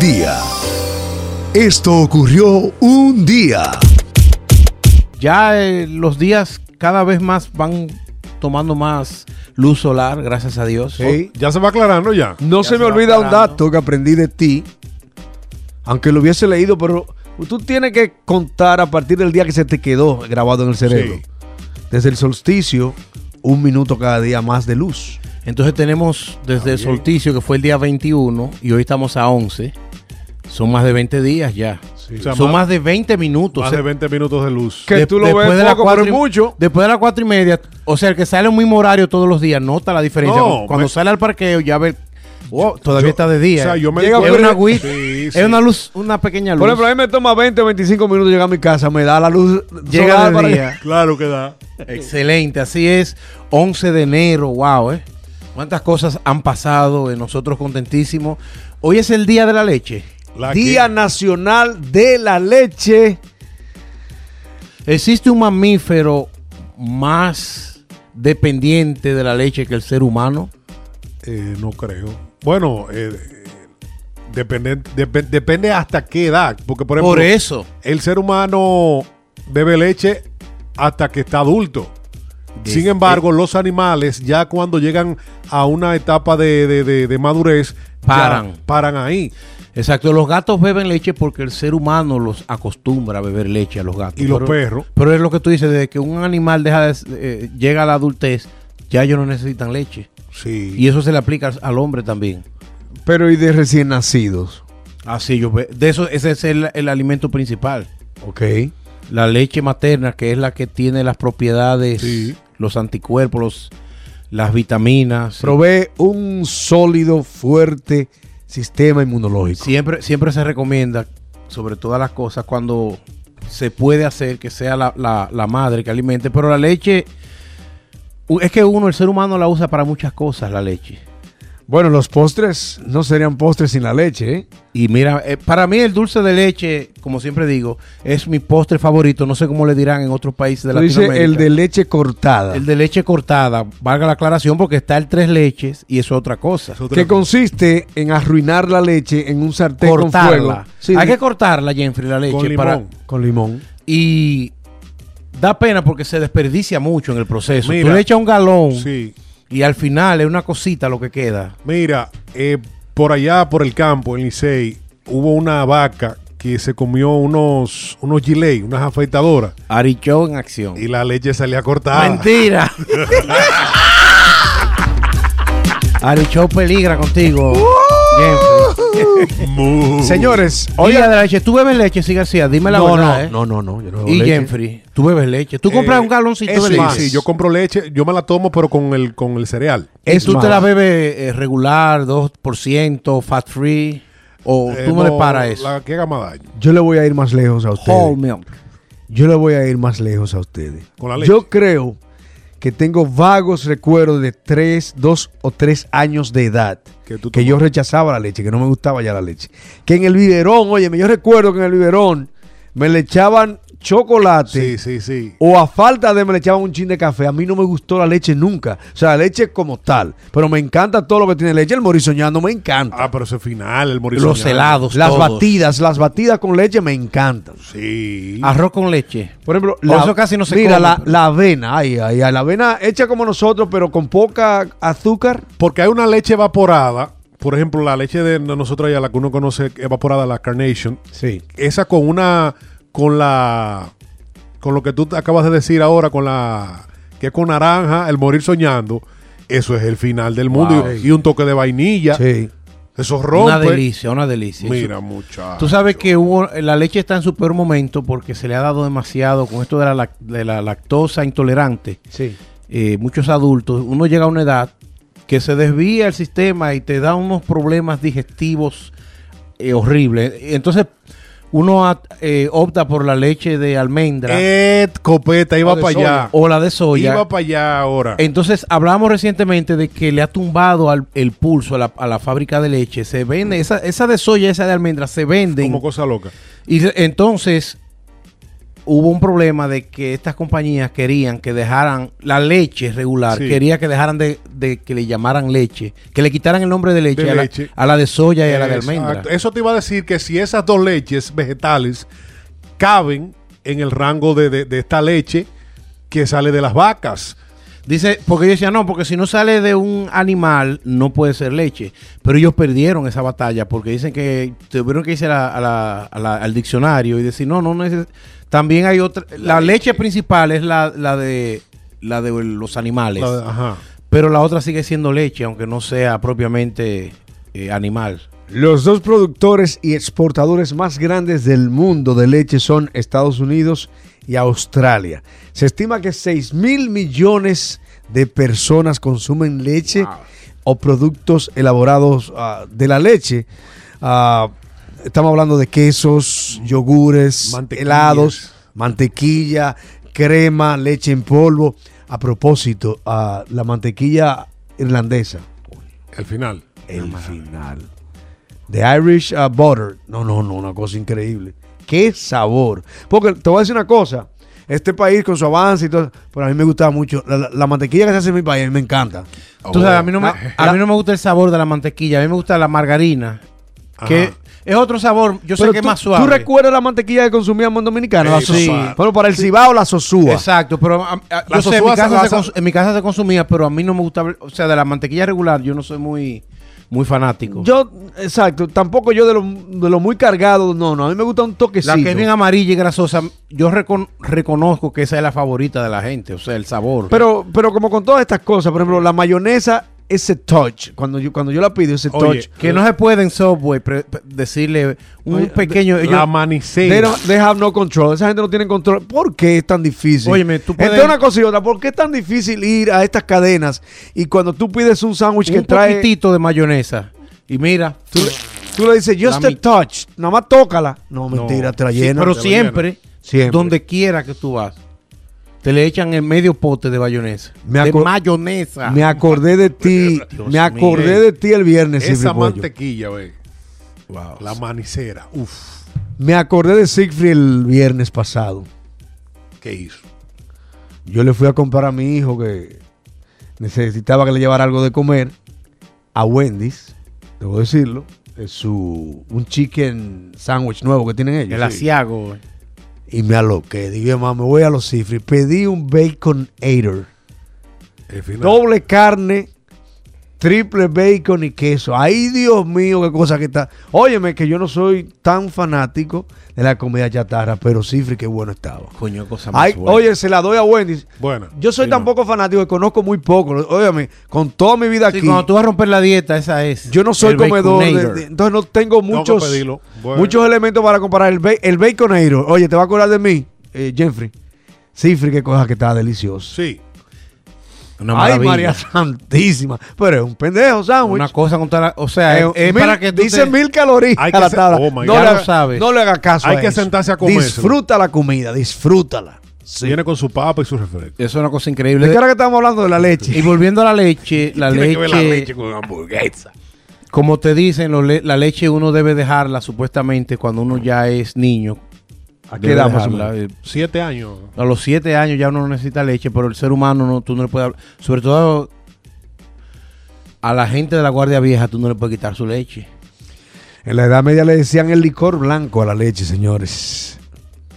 día. Esto ocurrió un día. Ya eh, los días cada vez más van tomando más luz solar, gracias a Dios. Sí, ya se va aclarando ya. No Ya se se me olvida un dato que aprendí de ti, aunque lo hubiese leído, pero tú tienes que contar a partir del día que se te quedó grabado en el cerebro. Sí. Desde el solsticio, un minuto cada día más de luz. Entonces tenemos desde el bien. solsticio, que fue el día 21, y hoy estamos a 11. Son más de 20 días ya. O sea, Son más, de 20 minutos. más de 20 minutos de luz. Que De- tú lo después ves de las poco, cuatro pero y- mucho. Después de las cuatro y media, o sea, el que sale al mismo horario todos los días, nota la diferencia. No, Cuando me- sale al parqueo, ya ve, wow, todavía Yo- está de día. o sea, yo me Llega di es una agüita, Sí, sí. es una luz, una pequeña luz. Por ejemplo, a mí me toma 20 o 25 minutos llegar a mi casa, me da la luz Llega solar de para- día. Claro que da. Excelente, así es. 11 de enero, wow, ¿eh? ¿Cuántas cosas han pasado? Eh, Nosotros contentísimos. Hoy es el día de la leche. La Día que- Nacional de la Leche. ¿Existe un mamífero más dependiente de la leche que el ser humano? Eh, no creo. Bueno, eh, depende, dep- depende hasta qué edad. Porque, por ejemplo, Por eso. el ser humano bebe leche hasta que está adulto. Sin embargo, los animales, ya cuando llegan a una etapa de, de- de- de madurez, Paran. paran ahí. Exacto, los gatos beben leche porque el ser humano los acostumbra a beber leche a los gatos. Y los perros. Pero es lo que tú dices, desde que un animal deja de, eh, llega a la adultez, ya ellos no necesitan leche. Sí. Y eso se le aplica al, hombre también. Pero y de recién nacidos. Así yo ve- de eso ese es el, el alimento principal. Ok. La leche materna, que es la que tiene las propiedades, Sí. los anticuerpos, los- las vitaminas. Provee un sólido, fuerte sistema inmunológico. Siempre, siempre se recomienda, sobre todas las cosas, cuando se puede hacer que sea la, la- la madre que alimente, pero la leche, es que uno, el ser humano la usa para muchas cosas, la leche. Bueno, los postres no serían postres sin la leche, ¿eh? Y mira, eh, para mí el dulce de leche, como siempre digo, es mi postre favorito. No sé cómo le dirán en otros países de Tú Latinoamérica. el de leche cortada. El de leche cortada, valga la aclaración, porque está el tres leches y eso es otra cosa. Es otra que cosa. consiste en arruinar la leche en un sartén con fuego. Sí, Hay que cortarla, Jenfrey, la leche. Con limón. para- con limón. y da pena porque se desperdicia mucho en el proceso. Mira. Tú le echas un galón Sí. Y al final es una cosita lo que queda. Mira, eh, por allá, por el campo, en Licey, hubo una vaca que se comió unos, unos gilet, unas afeitadoras, Arichó en acción. y la leche salía cortada. Mentira. Arichó peligra contigo. Jenfrey. Señores, oigan. de la leche. ¿Tú bebes leche, sí, García? Dime la No, verdad, no, ¿eh? no, no, no, yo no bebo Y leche. Jenfrey, tú bebes leche. Tú compras Eh, un galoncito es de más, leche. sí, yo compro leche, yo me la tomo, pero con el, con el cereal. ¿Y Es tú más. te la bebes eh, regular, 2%, fat free? ¿O Eh, tú no, le paras eso? La que haga más daño. Yo le voy a ir más lejos a ustedes. Whole milk. Yo le voy a ir más lejos a ustedes. Con la leche. Yo creo que tengo vagos recuerdos de tres, dos o tres años de edad. Que yo rechazaba la leche, que no me gustaba ya la leche. Que en el biberón, oye, yo recuerdo que en el biberón me le echaban chocolate. Sí, sí, sí. O a falta de me le echaban un chin de café. A mí no me gustó la leche nunca. O sea, la leche como tal. Pero me encanta todo lo que tiene leche. El morisoñando me encanta. Ah, pero ese final, el morisco. Los helados. las todos. batidas, las batidas con leche me encantan. Sí. Arroz con leche. Por ejemplo, Por eso casi no se mira, come, la, pero- la avena, ay, ay, ay, la avena hecha como nosotros, pero con poca azúcar. Porque hay una leche evaporada. Por ejemplo, la leche de nosotros allá, la que uno conoce evaporada, la Carnation. Sí. Esa con una. Con la. Con lo que tú acabas de decir ahora, con la. Que es con naranja, el morir soñando. Eso es el final del mundo. Wow. Y, y un toque de vainilla. Sí. Eso rompe. Una delicia, una delicia. Mira, muchacho. Tú sabes que hubo, la leche está en su peor momento porque se le ha dado demasiado con esto de la, de la lactosa intolerante. Sí. Eh, muchos adultos, uno llega a una edad que se desvía el sistema y te da unos problemas digestivos eh, horribles. Entonces, uno eh, opta por la leche de almendra Ed Copeta, iba para allá. o la de soya. Iba para allá ahora. Entonces, hablamos recientemente de que le ha tumbado al- el pulso a la, a la fábrica de leche. Se vende, esa, esa de soya, esa de almendra, se venden. Como cosa loca. Y entonces, hubo un problema de que estas compañías querían que dejaran la leche regular, Sí. quería que dejaran de, de que le llamaran leche, que le quitaran el nombre de leche, De a, la- leche. a la de soya y a la de almendra. Eso te iba a decir que si esas dos leches vegetales caben en el rango de- de esta leche que sale de las vacas. Dice, porque yo decía, no, porque si no sale de un animal, no puede ser leche. Pero ellos perdieron esa batalla porque dicen que tuvieron que irse a la- a la- a la- al diccionario y decir, no, no, no es. También hay otra. La, leche. principal es la, la de la de los animales. Ajá. Pero la otra sigue siendo leche, aunque no sea propiamente eh, animal. Los dos productores y exportadores más grandes del mundo de leche son Estados Unidos y Australia. Se estima que 6 mil millones de personas consumen leche o productos elaborados ah, de la leche. Ah, estamos hablando de quesos, yogures, helados, mantequilla, crema, leche en polvo. A propósito, ah, la mantequilla irlandesa. El final. El final. The Irish uh, Butter. No, no, no, una cosa increíble. Qué sabor. Porque te voy a decir una cosa. Este país con su avance y todo, pero a mí me gustaba mucho. La, la- la mantequilla que se hace en mi país, a mí me encanta. Tú sabes, a mí, no me, La- a mí no me gusta el sabor de la mantequilla, a mí me gusta la margarina, que es otro sabor, yo sé Pero que es más suave. ¿Tú recuerdas la mantequilla que consumíamos en Dominicana? la Sí. Bueno, para el cibao, la sosúa. Exacto, pero a- a- La yo sé, en sosúa mi, casa se se basa- cons- en mi casa se consumía, pero a mí no me gustaba, o sea, de la mantequilla regular yo no soy muy, muy fanático. Yo, exacto, tampoco yo de lo, de lo muy cargado, no, no, a mí me gusta un toquecito. la que es bien amarilla y grasosa, yo recon- reconozco que esa es la favorita de la gente, o sea, el sabor. Pero, pero como con todas estas cosas, por ejemplo, la mayonesa, ese touch, cuando yo, cuando yo la pido, ese Oye, touch. que no se puede en Subway pre- pre- decirle un Oye, pequeño... la ellos- manicera. They, don't- they have no control. Esa gente no tiene control. ¿Por qué es tan difícil? Óyeme, tú puedes- Entre una cosa y otra, ¿por qué es tan difícil ir a estas cadenas y cuando tú pides un sándwich que un trae, poquitito de mayonesa. Y mira, tú, le- tú le dices, just La a touch, nada más tócala. No, mentira, te la Sí, pero te siempre, Siempre. donde quiera que tú vas, te le echan el medio pote de mayonesa. Me de mayonesa. Me acordé de ti, Dios me acordé mío. de ti el viernes, Esa mantequilla, güey. Wow. La manicera. Uf. Me acordé de Siegfried el viernes pasado. ¿Qué hizo? Yo le fui a comprar a mi hijo que necesitaba que le llevara algo de comer a Wendy's, debo decirlo. Es su un chicken sandwich nuevo que tienen ellos. El asiago. Y me aloqué. Dije, mamá, me voy a los cifres. Pedí un bacon final. Doble carne, triple bacon y queso. Ay, Dios mío, qué cosa que está. Óyeme, que yo no soy tan fanático de la comida chatarra, pero cifre, qué bueno estaba. Coño, cosa más Ay, buena. oye, se la doy a Wendy's. Bueno. Yo soy sí, tan no. poco fanático que conozco muy poco. Óyeme, con toda mi vida Sí, aquí, cuando tú vas a romper la dieta, esa es. yo no soy comedor. de- entonces no tengo muchos. Bueno. muchos elementos para comparar. El, ba- el baconero. Oye, ¿te va a acordar de mí, eh, Jeffrey? Cifre, qué cosa que está delicioso. Sí. Una Ay, maravilla. María Santísima. Pero es un pendejo sándwich. Una cosa contra la, O sea, es, es mil- para que tú dice te- mil calorías Hay a que la tabla. oh no, le lo sabes. no le haga caso Hay a que eso. sentarse a comérselo. Disfruta la comida, disfrútala. Sí. Viene con su papa y su refresco. Eso es una cosa ¿De increíble. qué hora que estamos hablando de la leche? Y volviendo a la leche, la Tiene leche, que ver la leche con hamburguesa. como te dicen, le- la leche uno debe dejarla supuestamente cuando uno ya es niño. ¿A qué edad más o menos? eh, Siete años. A los siete años ya uno no necesita leche, pero el ser humano no, tú no le puedes hablar. Sobre todo a la gente de la guardia vieja, tú no le puedes quitar su leche. En la Edad Media le decían el licor blanco a la leche, señores.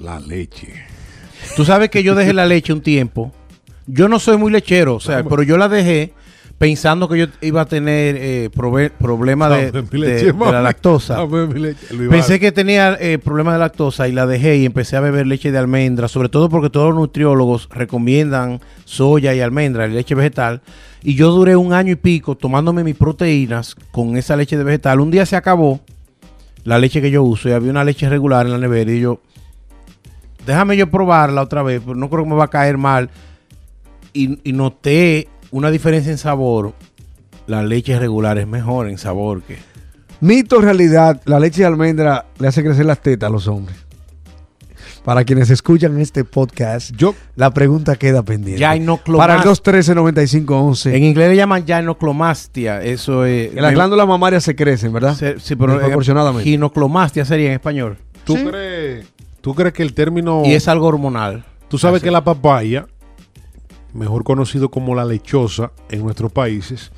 La leche. Tú sabes que yo dejé la leche un tiempo. Yo no soy muy lechero, o sea, pero yo la dejé pensando que yo iba a tener eh, problemas de, mi de- la lactosa. Luis Pensé que tenía eh, problemas de lactosa y la dejé y empecé a beber leche de almendra, sobre todo porque todos los nutriólogos recomiendan soya y almendra, leche vegetal. Y yo duré un año y pico tomándome mis proteínas con esa leche de vegetal. Un día se acabó la leche que yo uso y había una leche regular en la nevera y yo, déjame yo probarla otra vez, pero no creo que me va a caer mal. Y, y noté una diferencia en sabor. La leche regular es mejor en sabor que... Mito realidad, la leche de almendra le hace crecer las tetas a los hombres. Para quienes escuchan este podcast, Yo, la pregunta queda pendiente. Para el 213-9511. En inglés le llaman gynecolmastia. Eso es. Las glándulas mamarias se crecen, ¿verdad? Se- sí, pero eh, Desproporcionadamente. ginoclomastia sería en español. ¿tú Sí. crees ¿Tú crees que el término... Y es algo hormonal. Tú sabes Así. que la papaya, mejor conocido como la lechosa en nuestros países,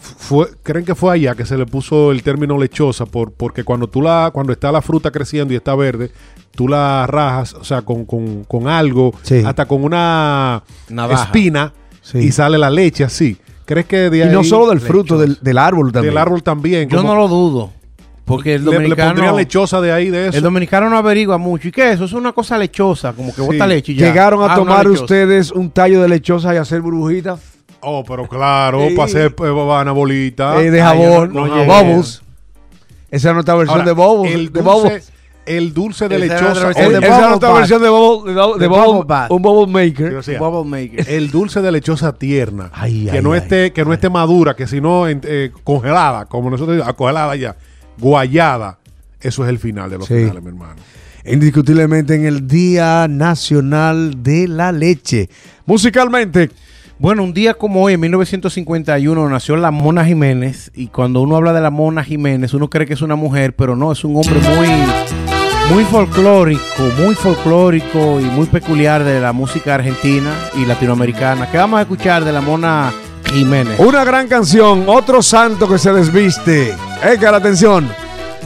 fue, creen que fue allá que se le puso el término lechosa por, porque cuando tú la, cuando está la fruta creciendo y está verde, tú la rajas, o sea, con, con- con algo, Sí. hasta con una Navaja. espina Sí. y sale la leche así. ¿Crees que de Y ahí no solo del fruto, del, del árbol también. del árbol también? Yo como no lo dudo. Porque el le, le dominicano... lechosa de ahí de eso. El dominicano no averigua mucho. ¿Y qué es eso? Es una cosa lechosa, como que Sí. bota leche y ya. Llegaron a Ah, tomar ustedes un tallo de lechosa y hacer burbujitas Oh, pero claro, Sí. para hacer eh, anabolita. eh, de Ah, jabón, no- no no, bubbles. Esa es nuestra versión Ahora, de bubbles. El de dulce, bubbles. el dulce de Esa lechosa. el- de Esa es bath. versión de bubble, de, de bubble- un bubble maker. o sea, Bubble maker. el dulce de lechosa tierna. Ay, que ay, no ay, esté, que no esté madura, que si no eh, congelada, como nosotros decimos, ah, congelada ya, guayada. Eso es el final de los Sí. finales, mi hermano. Indiscutiblemente en el Día Nacional de la Leche. Musicalmente, Bueno, un día como hoy, en 1951, nació la Mona Jiménez. Y cuando uno habla de la Mona Jiménez, uno cree que es una mujer, pero no, es un hombre muy, muy folclórico, muy folclórico y muy peculiar de la música argentina y latinoamericana. ¿Qué vamos a escuchar de la Mona Jiménez? Una gran canción, otro santo que se desviste. Edgar, atención.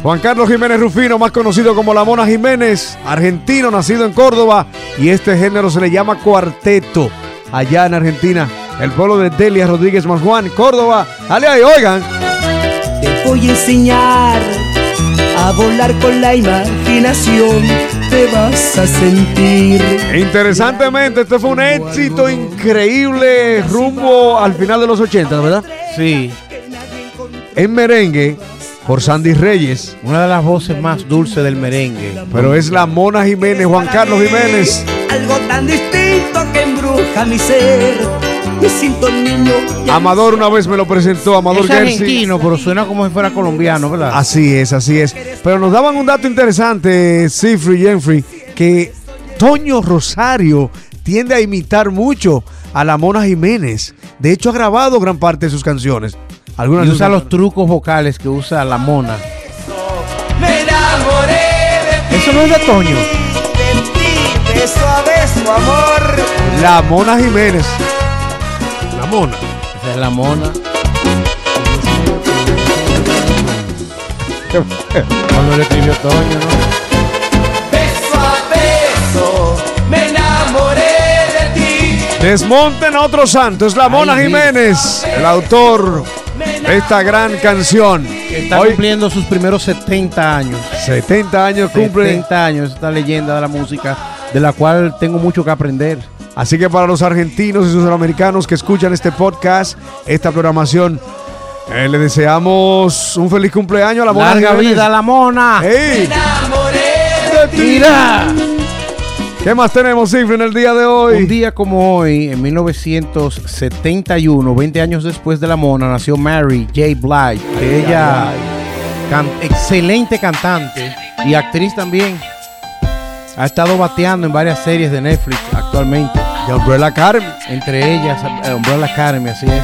Juan Carlos Jiménez Rufino, más conocido como La Mona Jiménez, argentino, nacido en Córdoba, y este género se le llama cuarteto. Allá en Argentina, el pueblo de Delia Rodríguez Juan, Córdoba. Dale ahí, oigan. Te voy a enseñar a volar con la imaginación. Te vas a sentir. Interesantemente, este fue un éxito increíble rumbo al final de los 80, ¿verdad? Sí, En merengue, por Sandy Reyes, una de las voces más dulces del merengue. pero es la Mona Jiménez, Juan Carlos Jiménez. Algo tan distinto que embruja mi ser. Me siento niño. Amador una vez me lo presentó, Amador Es Gersi. argentino, pero suena como si fuera colombiano, ¿verdad? Así es, así es. Pero nos daban un dato interesante, Sifri Jenfrey, que Toño Rosario tiende a imitar mucho a la Mona Jiménez. De hecho, ha grabado gran parte de sus canciones. Algunas Y usa los trucos vocales que usa la Mona. Eso no es de Toño. La Mona Jiménez. La mona. Esa es la Mona. Cuando le escribió Toño, ¿no? Beso a beso. Me enamoré de ti. Desmonten a otro santo, es la Mona Ay, Jiménez, el autor de esta gran canción. Que está Hoy, cumpliendo sus primeros 70 años. 70 años cumple. 70 años, esta leyenda de la música, de la cual tengo mucho que aprender. Así que para los argentinos y sus americanos que escuchan este podcast, esta programación, eh, le deseamos un feliz cumpleaños a la Mona Larga Jiménez. vida a la Mona. ¡Ey! Mira. ¿Qué más tenemos, Cifra, en el día de hoy? Un día como hoy, en 1971, 20 años después de la Mona, nació Mary J. Blige. que ella, can- excelente cantante y actriz también. Ha estado bateando en varias series de Netflix actualmente. Umbrella Academy. Entre ellas, eh, Umbrella Academy, así es.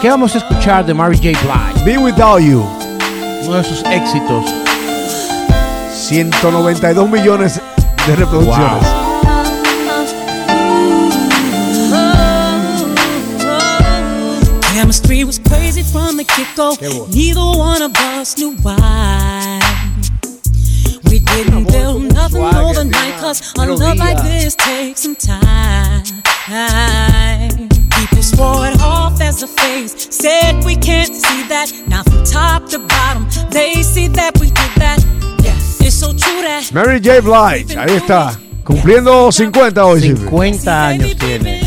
¿Qué vamos a escuchar de Mary J. Blige? Be Without You. Uno de sus éxitos. 192 millones de reproducciones. Chemistry was crazy from the get go. Neither one of us knew why. Nothing overnight, cause a love like this takes some time. People swore it off as a phase, said we can't see that. Now from top to bottom, they see that we did that. Yeah, it's so true that. Mary J. Blige, ahí está. Cumpliendo 50 hoy, Cifra. 50 años tiene.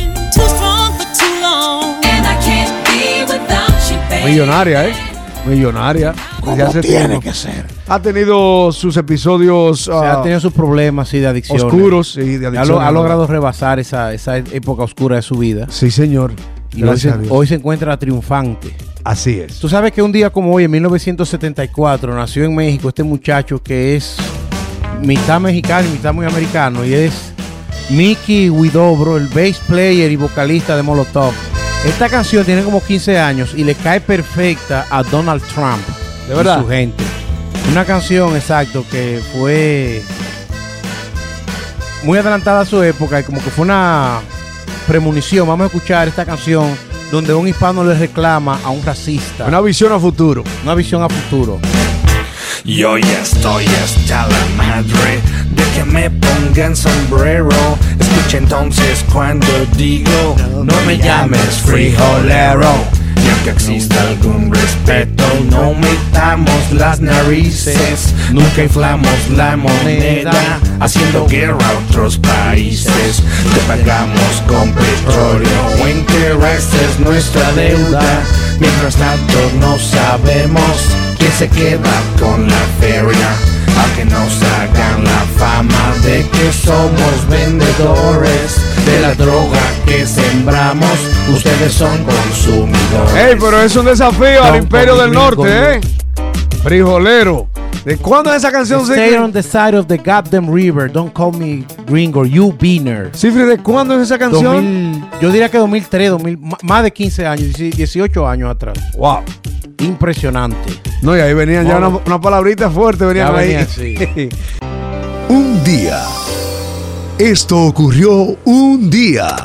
Millonaria, ¿eh? Millonaria. Desde hace tiene que ser. Ha tenido sus episodios O sea, ah, ha tenido sus problemas sí, de adicción. oscuros y de Ha, adicción. ha logrado rebasar esa, esa época oscura de su vida. Sí, señor. Y hoy Gracias se, a Dios. hoy se encuentra triunfante. Así es. Tú sabes que un día como hoy, en 1974, nació en México este muchacho que es mitad mexicano y mitad muy americano. Y es Mickey Widobro, el bass player y vocalista de Molotov. Esta canción tiene como 15 años y le cae perfecta a Donald Trump. ¿De verdad? Y su gente. Una canción, exacto, que fue muy adelantada a su época y como que fue una premonición. Vamos a escuchar esta canción donde un hispano le reclama a un racista. Una visión a futuro. Una visión a futuro. Yo ya estoy hasta la madre de que me pongan sombrero. Escucha entonces cuando digo, no me llames frijolero. Y aunque exista algún respeto, no metamos las narices. Nunca inflamos la moneda, haciendo guerra a otros países. Te pagamos con petróleo o intereses nuestra deuda. Mientras tanto no sabemos quién se queda con la feria. A que nos hagan la fama de que somos vendedores de la droga que sembramos. Ustedes son consumidores. Ey, pero es un desafío al imperio del norte, ¿eh? Frijolero. ¿De cuándo es esa canción, Stay on the side of the goddamn river. Don't call me gringo. You beaner. Cifri, ¿de cuándo es esa canción? 2000, yo diría que 2003, 2000, ma- más de 15 años, 18 años atrás. Wow. Impresionante. No, y ahí venían ya una, una palabrita fuerte, venían ahí. venía, sí. Un día. Esto ocurrió un día.